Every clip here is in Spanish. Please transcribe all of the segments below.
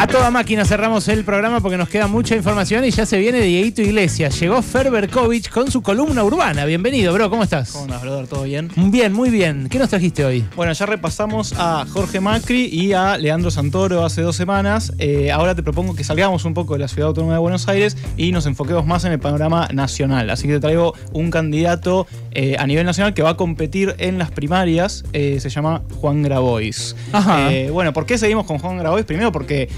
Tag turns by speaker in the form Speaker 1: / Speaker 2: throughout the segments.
Speaker 1: A toda máquina cerramos el programa porque nos queda mucha información y ya se viene Dieguito Iglesias. Llegó Ferberkovich con su columna urbana. Bienvenido, bro. ¿Cómo estás?
Speaker 2: ¿Cómo andas, brother? ¿Todo bien?
Speaker 1: Bien, muy bien. ¿Qué nos trajiste hoy?
Speaker 2: Bueno, ya repasamos a Jorge Macri y a Leandro Santoro hace dos semanas. Eh, ahora te propongo que salgamos un poco de la Ciudad Autónoma de Buenos Aires y nos enfoquemos más en el panorama nacional. Así que te traigo un candidato eh, a nivel nacional que va a competir en las primarias. Eh, se llama Juan Grabois.
Speaker 1: Ajá.
Speaker 2: bueno, ¿por qué seguimos con Juan Grabois? Primero porque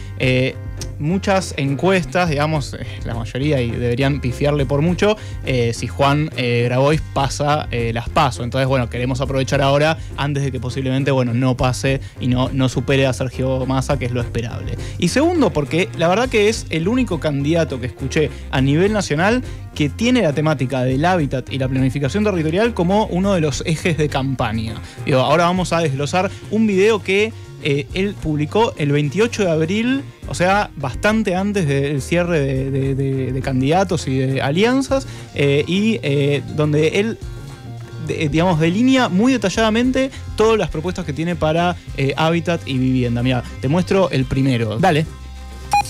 Speaker 2: muchas encuestas, digamos, eh, la mayoría, y deberían pifiarle por mucho, eh, si Juan eh, Grabois pasa las pasos. Entonces, bueno, queremos aprovechar ahora, antes de que posiblemente, bueno, no pase y no, no supere a Sergio Massa, que es lo esperable. Y segundo, porque la verdad que es el único candidato que escuché a nivel nacional que tiene la temática del hábitat y la planificación territorial como uno de los ejes de campaña. Digo, ahora vamos a desglosar un video que eh, él publicó el 28 de abril, o sea, bastante antes del cierre de, candidatos y de alianzas, eh, y eh, donde él digamos, delinea muy detalladamente todas las propuestas que tiene para hábitat y vivienda. Mira, te muestro el primero.
Speaker 1: Dale.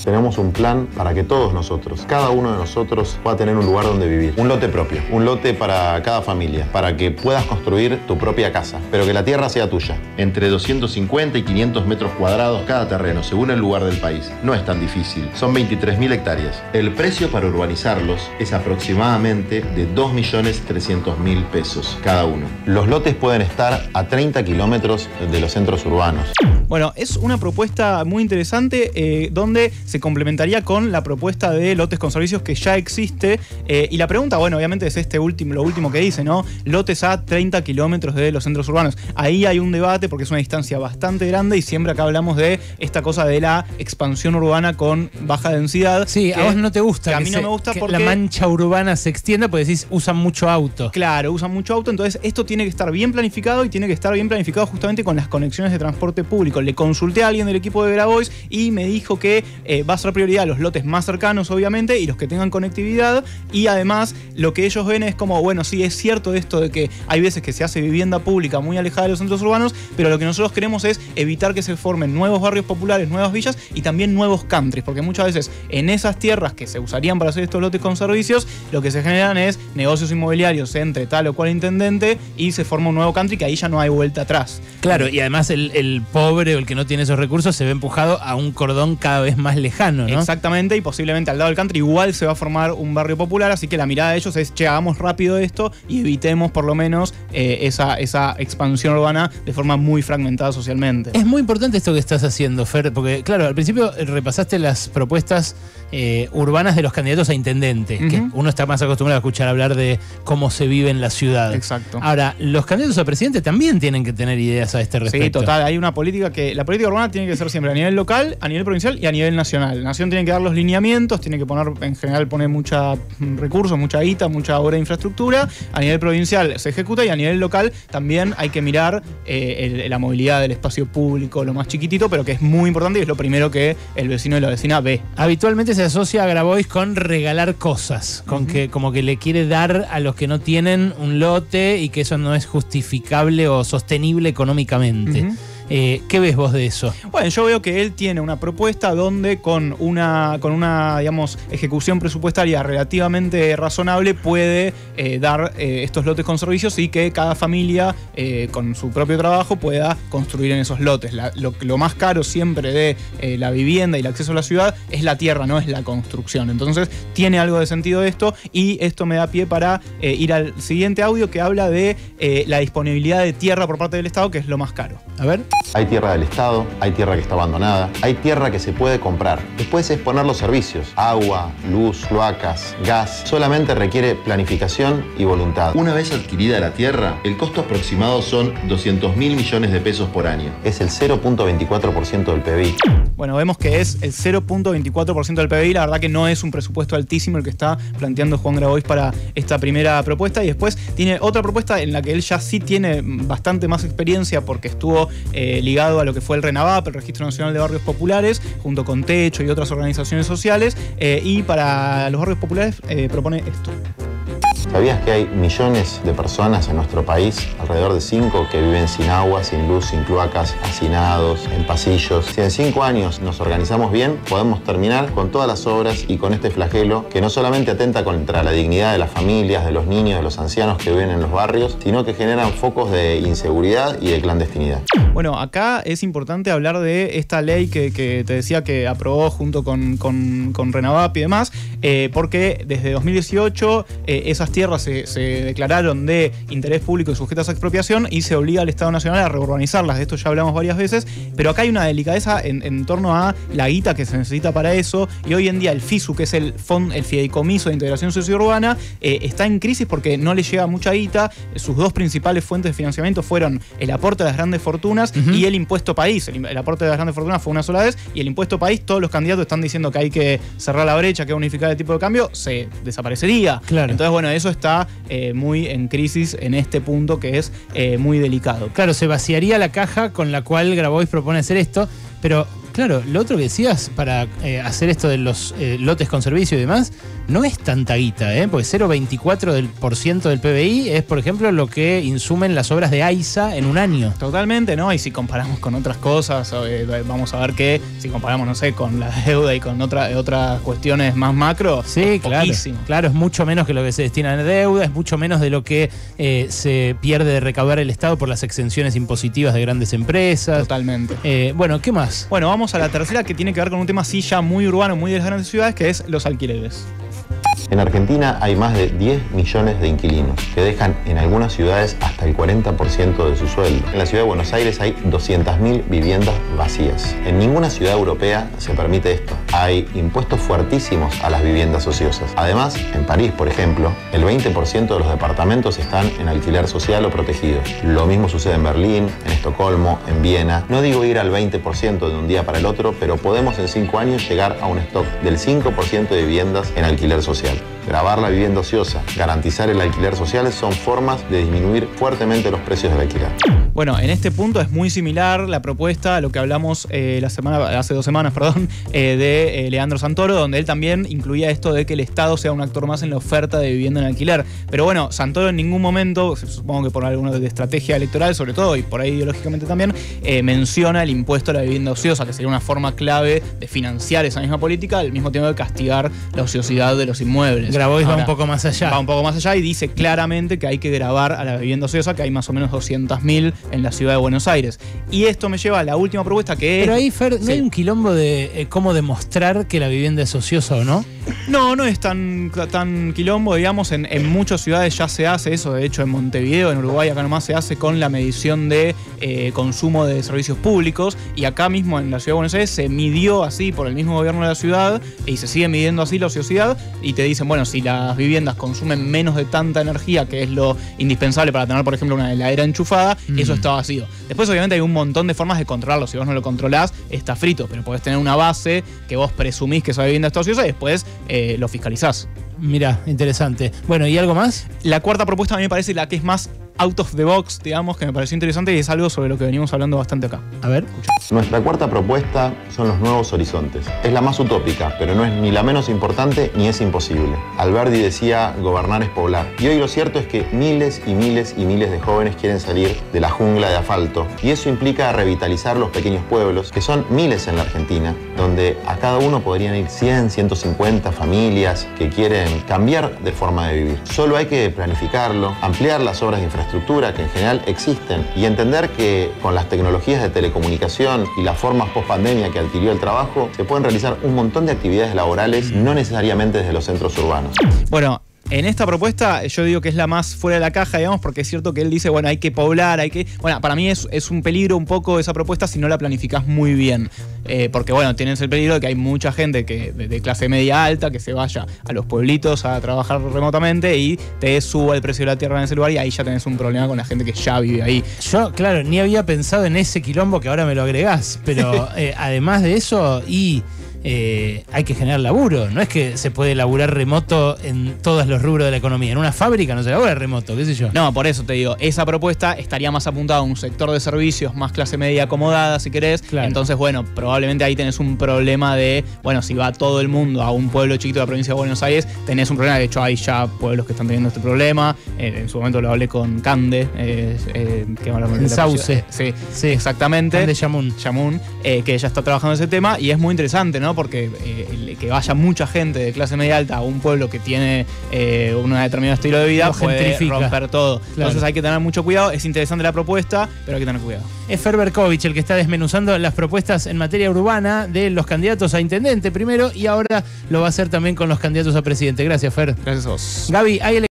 Speaker 3: Tenemos un plan para que todos nosotros, cada uno de nosotros, pueda tener un lugar donde vivir. Un lote propio, un lote para cada familia, para que puedas construir tu propia casa, pero que la tierra sea tuya. Entre 250 y 500 metros cuadrados cada terreno, según el lugar del país. No es tan difícil, son 23.000 hectáreas. El precio para urbanizarlos es aproximadamente de 2.300.000 pesos cada uno. Los lotes pueden estar a 30 kilómetros de los centros urbanos.
Speaker 2: Bueno, es una propuesta muy interesante eh, donde se complementaría con la propuesta de lotes con servicios que ya existe. Eh, y la pregunta, bueno, obviamente es este último, lo último que dice, ¿no? Lotes a 30 kilómetros de los centros urbanos. Ahí hay un debate porque es una distancia bastante grande y siempre acá hablamos de esta cosa de la expansión urbana con baja densidad.
Speaker 1: Sí, a vos no te gusta.
Speaker 2: Que a mí no me gusta porque.
Speaker 1: La mancha urbana se extienda porque decís, usan mucho auto.
Speaker 2: Claro, usan mucho auto. Entonces, esto tiene que estar bien planificado y tiene que estar bien planificado justamente con las conexiones de transporte público. Le consulté a alguien del equipo de Grabois y me dijo que eh, va a ser prioridad los lotes más cercanos, obviamente, y los que tengan conectividad. Y además, lo que ellos ven es como, bueno, sí, es cierto esto de que hay veces que se hace vivienda pública muy alejada de los centros urbanos, pero lo que nosotros queremos es evitar que se formen nuevos barrios populares, nuevas villas y también nuevos countries, porque muchas veces en esas tierras que se usarían para hacer estos lotes con servicios, lo que se generan es negocios inmobiliarios entre tal o cual intendente y se forma un nuevo country que ahí ya no hay vuelta atrás.
Speaker 1: Claro, y además el, el pobre o el que no tiene esos recursos se ve empujado a un cordón cada vez más lejano, ¿no?
Speaker 2: Exactamente, y posiblemente al lado del country igual se va a formar un barrio popular, así que la mirada de ellos es, che, hagamos rápido esto y evitemos por lo menos eh, esa, esa expansión urbana de forma muy fragmentada socialmente.
Speaker 1: Es muy importante esto que estás haciendo, Fer, porque claro, al principio repasaste las propuestas eh, urbanas de los candidatos a intendente, que uno está más acostumbrado a escuchar hablar de cómo se vive en la ciudad.
Speaker 2: Exacto.
Speaker 1: Ahora, los candidatos a presidente también tienen que tener ideas a este respecto.
Speaker 2: Sí, total, hay una política que la política urbana tiene que ser siempre a nivel local, a nivel provincial y a nivel nacional. La nación tiene que dar los lineamientos, tiene que poner, en general, poner mucha mm, recursos, mucha guita, mucha obra de infraestructura. A nivel provincial se ejecuta y a nivel local también hay que mirar eh, la movilidad del espacio público, lo más chiquitito, pero que es muy importante y es lo primero que el vecino y la vecina ve.
Speaker 1: Habitualmente se asocia a Grabois con regalar cosas, con que como que le quiere dar a los que no tienen un lote y que eso no es justificable o sostenible económicamente. Eh, ¿Qué ves vos de eso?
Speaker 2: Bueno, yo veo que él tiene una propuesta donde con una, con una digamos, ejecución presupuestaria relativamente razonable puede eh, dar eh, estos lotes con servicios y que cada familia con su propio trabajo pueda construir en esos lotes. lo, más caro siempre de la vivienda y el acceso a la ciudad es la tierra, no es la construcción. Entonces tiene algo de sentido esto y esto me da pie para ir al siguiente audio que habla de la disponibilidad de tierra por parte del Estado, que es lo más caro.
Speaker 1: A ver.
Speaker 3: Hay tierra del Estado, hay tierra que está abandonada, hay tierra que se puede comprar. Después es poner los servicios, agua, luz, cloacas, gas. Solamente requiere planificación y voluntad. Una vez adquirida la tierra, el costo aproximado son 200 mil millones de pesos por año. Es el 0.24% del PBI.
Speaker 2: Bueno, vemos que es el 0.24% del PBI. La verdad que no es un presupuesto altísimo el que está planteando Juan Grabois para esta primera propuesta. Y después tiene otra propuesta en la que él ya sí tiene bastante más experiencia porque estuvo... Eh, ligado a lo que fue el RENAVAP, el Registro Nacional de Barrios Populares, junto con Techo y otras organizaciones sociales. Eh, y para los barrios populares eh, propone esto.
Speaker 3: ¿Sabías que hay millones de personas en nuestro país, alrededor de 5, que viven sin agua, sin luz, sin cloacas, hacinados, en pasillos? Si en 5 años nos organizamos bien, podemos terminar con todas las obras y con este flagelo que no solamente atenta contra la dignidad de las familias, de los niños, de los ancianos que viven en los barrios, sino que generan focos de inseguridad y de clandestinidad.
Speaker 2: Bueno, acá es importante hablar de esta ley que, que te decía que aprobó junto con, con, con Renavap y demás, eh, porque desde 2018 eh, esas tierras se, se declararon de interés público y sujetas a expropiación y se obliga al Estado Nacional a reurbanizarlas. De esto ya hablamos varias veces, pero acá hay una delicadeza en, en torno a la guita que se necesita para eso y hoy en día el FISU, que es el, fond, el Fideicomiso de Integración Sociourbana, eh, está en crisis porque no le llega mucha guita. Sus dos principales fuentes de financiamiento fueron el aporte de las grandes fortunas y el impuesto país. El, el aporte de las grandes fortunas fue una sola vez y el impuesto país, todos los candidatos están diciendo que hay que cerrar la brecha, que hay que unificar el tipo de cambio, se desaparecería.
Speaker 1: Claro.
Speaker 2: Entonces, bueno, eso está eh, muy en crisis en este punto que es eh, muy delicado.
Speaker 1: Claro, se vaciaría la caja con la cual Grabois propone hacer esto, pero claro, lo otro que decías para eh, hacer esto de los eh, lotes con servicio y demás, no es tanta guita, ¿eh? porque 0,24% del, por ciento del PBI es, por ejemplo, lo que insumen las obras de AISA en un año.
Speaker 2: Totalmente, ¿no? Y si comparamos con otras cosas, eh, vamos a ver que si comparamos, no sé, con la deuda y con otra, otras cuestiones más macro,
Speaker 1: Sí,
Speaker 2: es
Speaker 1: claro.
Speaker 2: poquísimo.
Speaker 1: Claro, es mucho menos que lo que se destina en deuda, es mucho menos de lo que se pierde de recaudar el Estado por las exenciones impositivas de grandes empresas.
Speaker 2: Totalmente.
Speaker 1: Bueno, ¿qué más?
Speaker 2: Bueno, vamos a la tercera que tiene que ver con un tema así ya muy urbano, muy de las grandes ciudades, que es los alquileres.
Speaker 3: En Argentina hay más de 10 millones de inquilinos que dejan en algunas ciudades hasta el 40% de su sueldo. En la ciudad de Buenos Aires hay 200.000 viviendas vacías. En ninguna ciudad europea se permite esto. Hay impuestos fuertísimos a las viviendas ociosas. Además, en París, por ejemplo, el 20% de los departamentos están en alquiler social o protegido. Lo mismo sucede en Berlín, en Estocolmo, en Viena. No digo ir al 20% de un día para el otro, pero podemos en 5 años llegar a un stock del 5% de viviendas en alquiler social. day. Grabar la vivienda ociosa, garantizar el alquiler social son formas de disminuir fuertemente los precios del alquiler.
Speaker 2: Bueno, en este punto es muy similar la propuesta a lo que hablamos eh, la semana, hace dos semanas, perdón, eh, de eh, Leandro Santoro, donde él también incluía esto de que el Estado sea un actor más en la oferta de vivienda en alquiler. Pero bueno, Santoro en ningún momento, supongo que por alguna estrategia electoral sobre todo, y por ahí ideológicamente también, menciona el impuesto a la vivienda ociosa, que sería una forma clave de financiar esa misma política, al mismo tiempo de castigar la ociosidad de los inmuebles.
Speaker 1: Grabois va
Speaker 2: Ahora,
Speaker 1: un poco más allá.
Speaker 2: Va un poco más allá y dice claramente que hay que grabar a la vivienda ociosa, que hay más o menos 200.000 en la ciudad de Buenos Aires. Y esto me lleva a la última propuesta que
Speaker 1: Pero
Speaker 2: es...
Speaker 1: ahí, Fer, ¿no
Speaker 2: Sí.
Speaker 1: hay un quilombo de eh, cómo demostrar que la vivienda es ociosa o no?
Speaker 2: No, no es tan, tan quilombo, digamos, en, en muchas ciudades ya se hace eso, de hecho en Montevideo, en Uruguay, acá nomás se hace con la medición de eh, consumo de servicios públicos y acá mismo en la ciudad de Buenos Aires se midió así por el mismo gobierno de la ciudad y se sigue midiendo así la ociosidad y te dicen, bueno, si las viviendas consumen menos de tanta energía, que es lo indispensable para tener, por ejemplo, una heladera enchufada,
Speaker 1: Mm.
Speaker 2: eso está vacío. Después obviamente hay un montón de formas de controlarlo, si vos no lo controlás, está frito, pero podés tener una base que vos presumís que esa vivienda está ociosa y después eh, lo fiscalizás.
Speaker 1: Mira, interesante. Bueno, ¿y algo más?
Speaker 2: La cuarta propuesta a mí me parece la que es más out of the box, digamos, que me pareció interesante y es algo sobre lo que venimos hablando bastante acá.
Speaker 1: A ver.
Speaker 3: Nuestra cuarta propuesta son los nuevos horizontes. Es la más utópica, pero no es ni la menos importante ni es imposible. Alberti decía, gobernar es poblar. Y hoy lo cierto es que miles y miles y miles de jóvenes quieren salir de la jungla de asfalto. Y eso implica revitalizar los pequeños pueblos, que son miles en la Argentina, donde a cada uno podrían ir 100, 150 familias que quieren cambiar de forma de vivir. Solo hay que planificarlo, ampliar las obras de infraestructura que en general existen y entender que con las tecnologías de telecomunicación y las formas post pandemia que adquirió el trabajo, se pueden realizar un montón de actividades laborales, no necesariamente desde los centros urbanos.
Speaker 2: Bueno, en esta propuesta yo digo que es la más fuera de la caja, digamos, porque es cierto que él dice, bueno, hay que poblar, hay que... Bueno, para mí es, es un peligro un poco esa propuesta si no la planificás muy bien. Eh, porque, bueno, tienes el peligro de que hay mucha gente que de, de clase media alta que se vaya a los pueblitos a trabajar remotamente y te suba el precio de la tierra en ese lugar y ahí ya tenés un problema con la gente que ya vive ahí.
Speaker 1: Yo, claro, ni había pensado en ese quilombo que ahora me lo agregás, pero eh, además de eso, y eh, hay que generar laburo. No es que se puede laburar remoto en todos los rubros de la economía. En una fábrica no se labura remoto, qué sé yo.
Speaker 2: No, por eso te digo, esa propuesta estaría más apuntada a un sector de servicios más clase media acomodada, si querés.
Speaker 1: Claro.
Speaker 2: Entonces, bueno, probablemente ahí tenés un problema de, bueno, si va todo el mundo a un pueblo chiquito de la provincia de Buenos Aires, tenés un problema. De hecho, hay ya pueblos que están teniendo este problema. Eh, en su momento lo hablé con Cande, eh, eh, que me
Speaker 1: En Sauce.
Speaker 2: Sí, sí, exactamente.
Speaker 1: de Yamun.
Speaker 2: Yamun, que ella está trabajando en ese tema y es muy interesante, ¿no? Porque eh, el que vaya mucha gente de clase media alta a un pueblo que tiene eh, un determinado estilo de vida puede
Speaker 1: gentrifica.
Speaker 2: romper todo.
Speaker 1: Claro.
Speaker 2: Entonces hay que tener mucho cuidado. Es interesante la propuesta, pero hay que tener cuidado.
Speaker 1: Es Fer Berkovich el que está desmenuzando las propuestas en materia urbana de los candidatos a intendente primero y ahora lo va a hacer también con los candidatos a presidente. Gracias, Fer.
Speaker 2: Gracias a vos.
Speaker 1: Gaby, hay